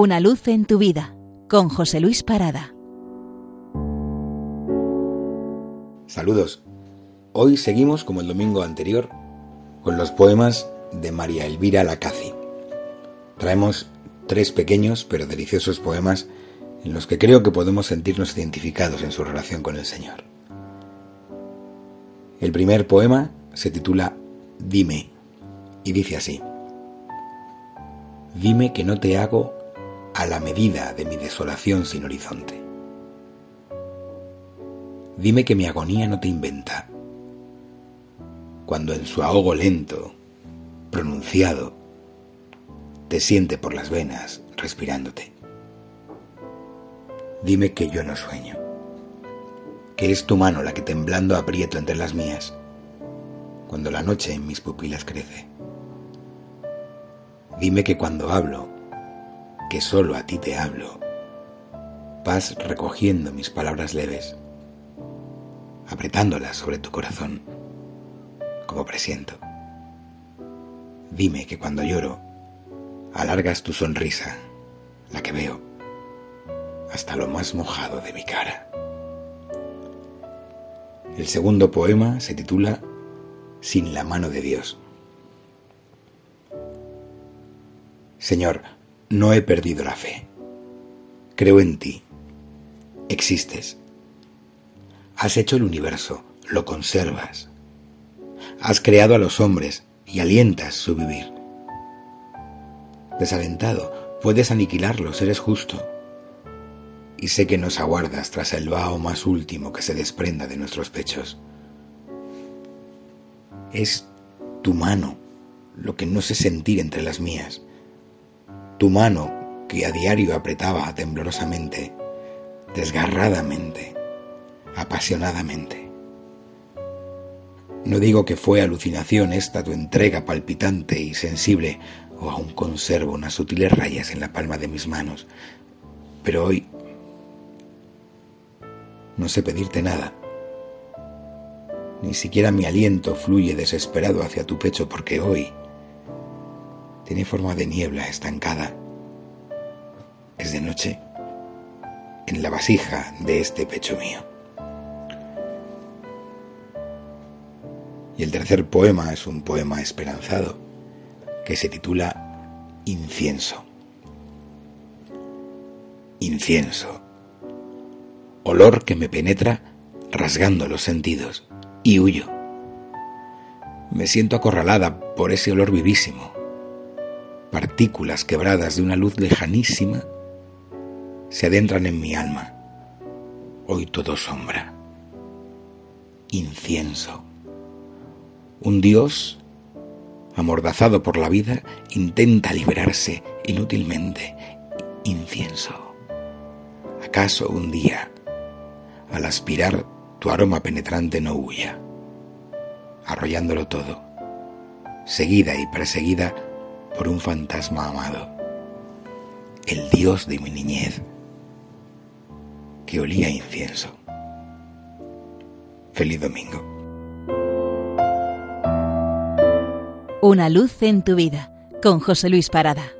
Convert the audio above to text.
Una luz en tu vida con José Luis Parada. Saludos. Hoy seguimos, como el domingo anterior, con los poemas de María Elvira Lacazi. Traemos tres pequeños pero deliciosos poemas en los que creo que podemos sentirnos identificados en su relación con el Señor. El primer poema se titula Dime y dice así. Dime que no te hago a la medida de mi desolación sin horizonte. Dime que mi agonía no te inventa, cuando en su ahogo lento, pronunciado, te siente por las venas respirándote. Dime que yo no sueño, que es tu mano la que temblando aprieto entre las mías, cuando la noche en mis pupilas crece. Dime que cuando hablo, que solo a ti te hablo, vas recogiendo mis palabras leves, apretándolas sobre tu corazón, como presiento. Dime que cuando lloro, alargas tu sonrisa, la que veo, hasta lo más mojado de mi cara. El segundo poema se titula Sin la mano de Dios. Señor, no he perdido la fe. Creo en ti. Existes. Has hecho el universo, lo conservas. Has creado a los hombres y alientas su vivir. Desalentado, puedes aniquilarlos, eres justo. Y sé que nos aguardas tras el vaho más último que se desprenda de nuestros pechos. Es tu mano lo que no sé sentir entre las mías tu mano que a diario apretaba temblorosamente, desgarradamente, apasionadamente. No digo que fue alucinación esta tu entrega palpitante y sensible, o aún conservo unas sutiles rayas en la palma de mis manos, pero hoy no sé pedirte nada. Ni siquiera mi aliento fluye desesperado hacia tu pecho porque hoy tiene forma de niebla estancada. Es de noche en la vasija de este pecho mío. Y el tercer poema es un poema esperanzado que se titula Incienso. Incienso. Olor que me penetra rasgando los sentidos y huyo. Me siento acorralada por ese olor vivísimo partículas quebradas de una luz lejanísima, se adentran en mi alma. Hoy todo sombra, incienso. Un Dios, amordazado por la vida, intenta liberarse inútilmente. Incienso. ¿Acaso un día, al aspirar, tu aroma penetrante no huya, arrollándolo todo, seguida y perseguida por un fantasma amado, el Dios de mi niñez, que olía incienso. Feliz domingo. Una luz en tu vida, con José Luis Parada.